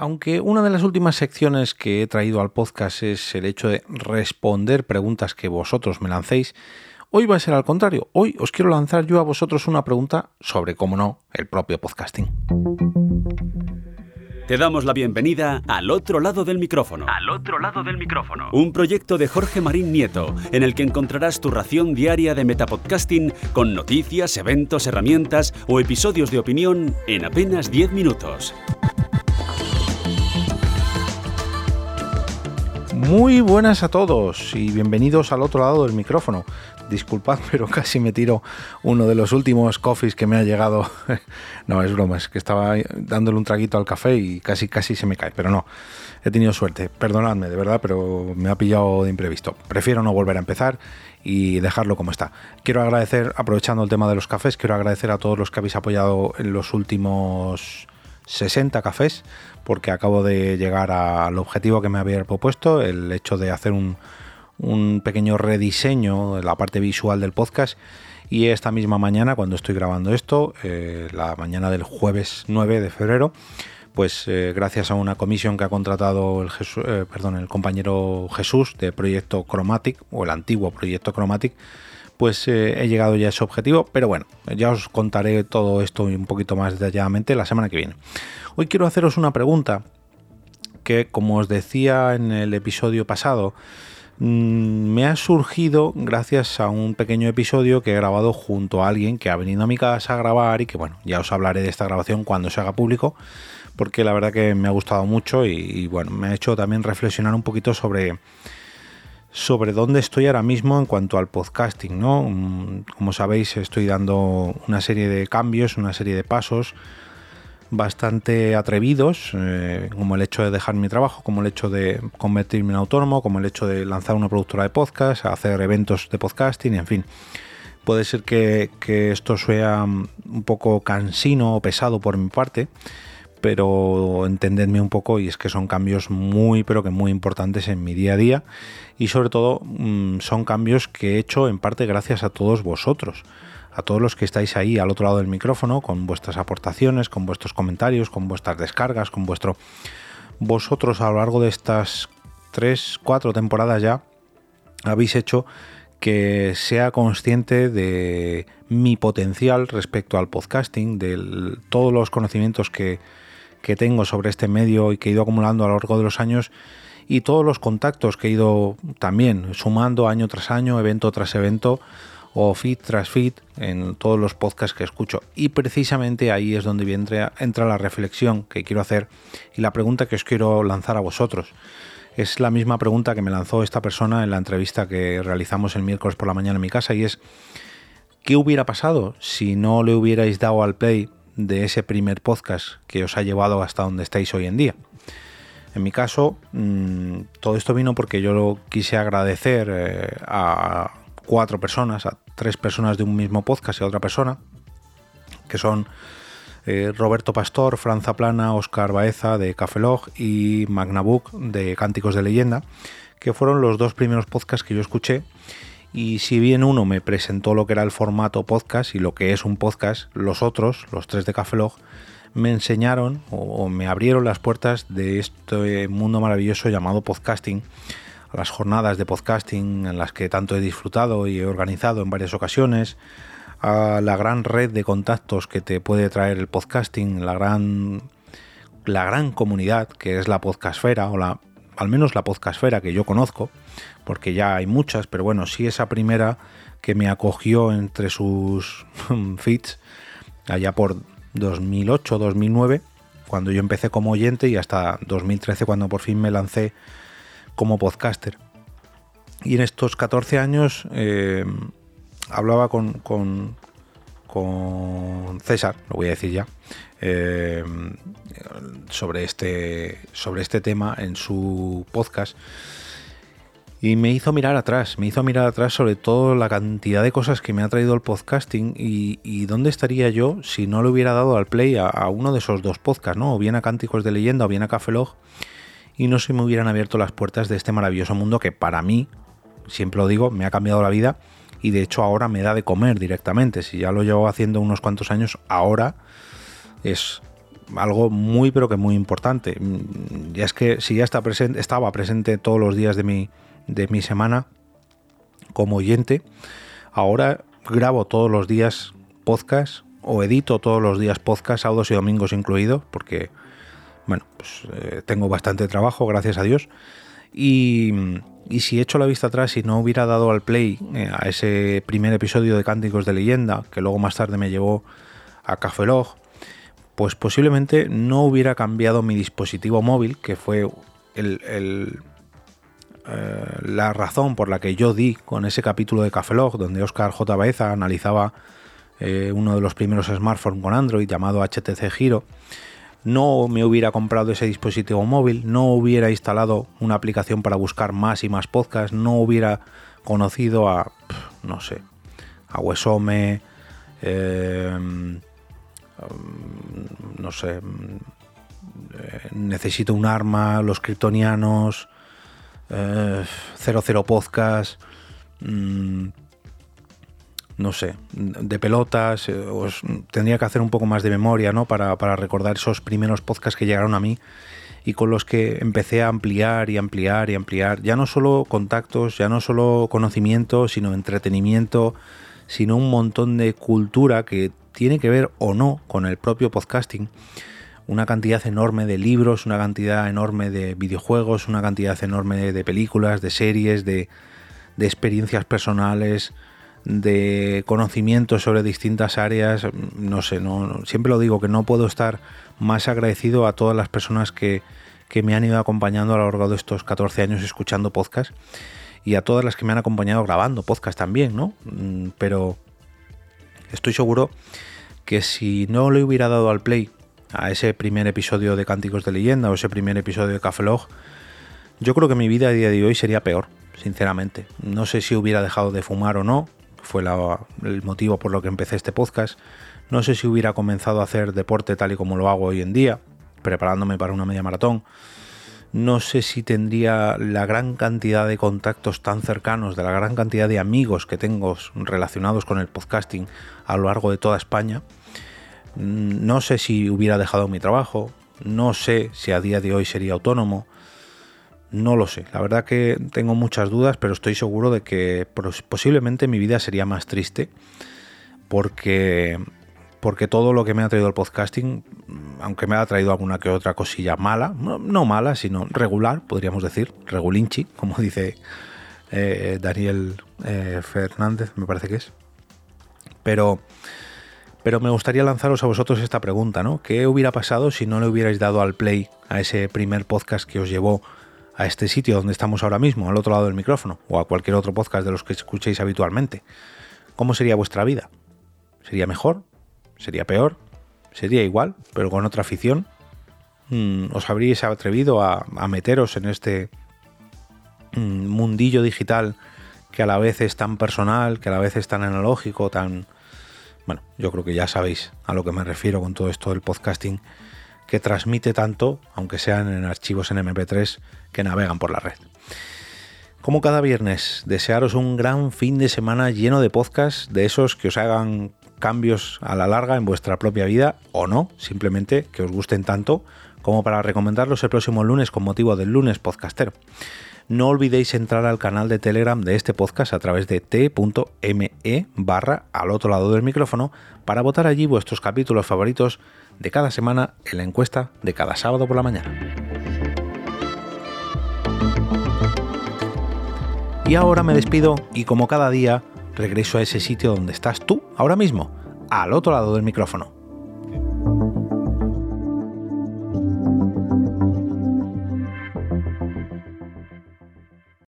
Aunque una de las últimas secciones que he traído al podcast es el hecho de responder preguntas que vosotros me lancéis, hoy va a ser al contrario. Hoy os quiero lanzar yo a vosotros una pregunta sobre, cómo no, el propio podcasting. Te damos la bienvenida al otro lado del micrófono. Al otro lado del micrófono. Un proyecto de Jorge Marín Nieto, en el que encontrarás tu ración diaria de metapodcasting con noticias, eventos, herramientas o episodios de opinión en apenas 10 minutos. Muy buenas a todos y bienvenidos al otro lado del micrófono. Disculpad, pero casi me tiro uno de los últimos coffees que me ha llegado. no, es broma, es que estaba dándole un traguito al café y casi casi se me cae, pero no. He tenido suerte, perdonadme, de verdad, pero me ha pillado de imprevisto. Prefiero no volver a empezar y dejarlo como está. Quiero agradecer, aprovechando el tema de los cafés, quiero agradecer a todos los que habéis apoyado en los últimos 60 cafés porque acabo de llegar al objetivo que me había propuesto, el hecho de hacer un, pequeño rediseño de la parte visual del podcast. Y esta misma mañana, cuando estoy grabando esto, eh, la mañana del jueves 9 de febrero, pues eh, gracias a una comisión que ha contratado el, eh, perdón, el compañero Jesús de Proyecto Chromatic, o el antiguo Proyecto Chromatic, pues he llegado ya a ese objetivo. Pero bueno, ya os contaré todo esto un poquito más detalladamente la semana que viene. Hoy quiero haceros una pregunta que, como os decía en el episodio pasado, mm, me ha surgido gracias a un pequeño episodio que he grabado junto a alguien que ha venido a mi casa a grabar y que bueno, ya os hablaré de esta grabación cuando se haga público, porque la verdad que me ha gustado mucho y, bueno, me ha hecho también reflexionar un poquito sobre sobre dónde estoy ahora mismo en cuanto al podcasting, ¿no? Mm, como sabéis, estoy dando una serie de cambios, una serie de pasos bastante atrevidos, eh, como el hecho de dejar mi trabajo, como el hecho de convertirme en autónomo, como el hecho de lanzar una productora de podcast, hacer eventos de podcasting, en fin. Puede ser que, esto sea un poco cansino o pesado por mi parte, pero entendedme un poco y es que son cambios muy, pero que muy importantes en mi día a día y sobre todo mm, son cambios que he hecho en parte gracias a todos vosotros a todos los que estáis ahí al otro lado del micrófono, con vuestras aportaciones, con vuestros comentarios, con vuestras descargas, con vuestro... Vosotros a lo largo de estas tres, cuatro temporadas ya habéis hecho que sea consciente de mi potencial respecto al podcasting, de todos los conocimientos que, que tengo sobre este medio y que he ido acumulando a lo largo de los años y todos los contactos que he ido también sumando año tras año, evento tras evento, o feed tras feed en todos los podcasts que escucho. Y precisamente ahí es donde entra, entra la reflexión que quiero hacer y la pregunta que os quiero lanzar a vosotros. Es la misma pregunta que me lanzó esta persona en la entrevista que realizamos el miércoles por la mañana en mi casa y es ¿qué hubiera pasado si no le hubierais dado al play de ese primer podcast que os ha llevado hasta donde estáis hoy en día? En mi caso, mm, todo esto vino porque yo lo quise agradecer eh, a, cuatro personas, a tres personas de un mismo podcast y a otra persona, que son eh, Roberto Pastor, Franza Plana, Oscar Baeza de Cafelog y Magnabook de Cánticos de Leyenda, que fueron los dos primeros podcasts que yo escuché. Y si bien uno me presentó lo que era el formato podcast y lo que es un podcast, los otros, los tres de Cafelog, me enseñaron o me abrieron las puertas de este mundo maravilloso llamado podcasting a las jornadas de podcasting en las que tanto he disfrutado y he organizado en varias ocasiones, a la gran red de contactos que te puede traer el podcasting, la gran, la gran comunidad que es la podcastfera o la, al menos la podcastfera que yo conozco, porque ya hay muchas, pero bueno, sí esa primera que me acogió entre sus feeds allá por 2008, 2009, cuando yo empecé como oyente y hasta 2013 cuando por fin me lancé como podcaster. Y en estos 14 años eh, hablaba con, César, lo voy a decir ya, eh, sobre, este, sobre este tema en su podcast. Y me hizo mirar atrás, me hizo mirar atrás sobre todo la cantidad de cosas que me ha traído el podcasting y, dónde estaría yo si no le hubiera dado al play a, a, uno de esos dos podcasts, ¿no? O bien a Cánticos de Leyenda o bien a Cafelog y no se me hubieran abierto las puertas de este maravilloso mundo que para mí, siempre lo digo, me ha cambiado la vida y de hecho ahora me da de comer directamente. Si ya lo llevo haciendo unos cuantos años, ahora es algo muy pero que muy importante. Mm, ya es que si ya está presente, estaba presente todos los días de mi, de mi semana como oyente, ahora grabo todos los días podcast o edito todos los días podcast, sábados y domingos incluidos, porque bueno, pues eh, tengo bastante trabajo, gracias a Dios. Y, y, si echo la vista atrás y no hubiera dado al play eh, a ese primer episodio de Cánticos de Leyenda, que luego más tarde me llevó a Café Log, pues posiblemente no hubiera cambiado mi dispositivo móvil, que fue el, eh, la razón por la que yo di con ese capítulo de Café Log, donde Oscar J. Baeza analizaba eh, uno de los primeros smartphones con Android llamado HTC Giro. No me hubiera comprado ese dispositivo móvil, no hubiera instalado una aplicación para buscar más y más podcasts, no hubiera conocido a, no sé, a Wesome, eh, no sé, eh, necesito un arma, los kryptonianos, eh, 00 podcast, mm, no sé, de pelotas, eh, os, tendría que hacer un poco más de memoria, ¿no? Para, para recordar esos primeros podcasts que llegaron a mí y con los que empecé a ampliar y ampliar y ampliar, ya no solo contactos, ya no solo conocimiento, sino entretenimiento, sino un montón de cultura que tiene que ver o no con el propio podcasting. Una cantidad enorme de libros, una cantidad enorme de videojuegos, una cantidad enorme de películas, de series, de, de experiencias personales, de conocimientos sobre distintas áreas. No sé, no, siempre lo digo que no puedo estar más agradecido a todas las personas que, que me han ido acompañando a lo largo de estos 14 años escuchando podcast y a todas las que me han acompañado grabando podcast también, ¿no? Mm, pero estoy seguro que si no le hubiera dado al play a ese primer episodio de Cánticos de Leyenda o ese primer episodio de Café Log, yo creo que mi vida a día de hoy sería peor, sinceramente. No sé si hubiera dejado de fumar o no, fue el motivo por lo que empecé este podcast. No sé si hubiera comenzado a hacer deporte tal y como lo hago hoy en día, preparándome para una media maratón. No sé si tendría la gran cantidad de contactos tan cercanos, de la gran cantidad de amigos que tengo relacionados con el podcasting a lo largo de toda España. No sé si hubiera dejado mi trabajo, no sé si a día de hoy sería autónomo, no lo sé. La verdad que tengo muchas dudas, pero estoy seguro de que posiblemente mi vida sería más triste porque porque todo lo que me ha traído el podcasting, aunque me ha traído alguna que otra cosilla mala, no, mala, sino regular, podríamos decir, regulinchi, como dice eh, Daniel eh, Fernández, me parece que es. Pero, pero me gustaría lanzaros a vosotros esta pregunta, ¿no? ¿Qué hubiera pasado si no le hubierais dado al play a ese primer podcast que os llevó a este sitio donde estamos ahora mismo, al otro lado del micrófono, o a cualquier otro podcast de los que escuchéis habitualmente? ¿Cómo sería vuestra vida? ¿Sería mejor? ¿Sería peor? ¿Sería igual, pero con otra afición? Mm, ¿Os habríais atrevido a, meteros en este mm, mundillo digital que a la vez es tan personal, que a la vez es tan analógico, tan... Bueno, yo creo que ya sabéis a lo que me refiero con todo esto del podcasting, que transmite tanto, aunque sean en archivos en MP3, que navegan por la red. Como cada viernes, desearos un gran fin de semana lleno de podcasts, de esos que os hagan cambios a la larga en vuestra propia vida o no, simplemente que os gusten tanto como para recomendarlos el próximo lunes con motivo del lunes podcastero. No olvidéis entrar al canal de Telegram de este podcast a través de t.me barra al otro lado del micrófono para votar allí vuestros capítulos favoritos de cada semana en la encuesta de cada sábado por la mañana. Y ahora me despido y como cada día regreso a ese sitio donde estás tú ahora mismo, al otro lado del micrófono.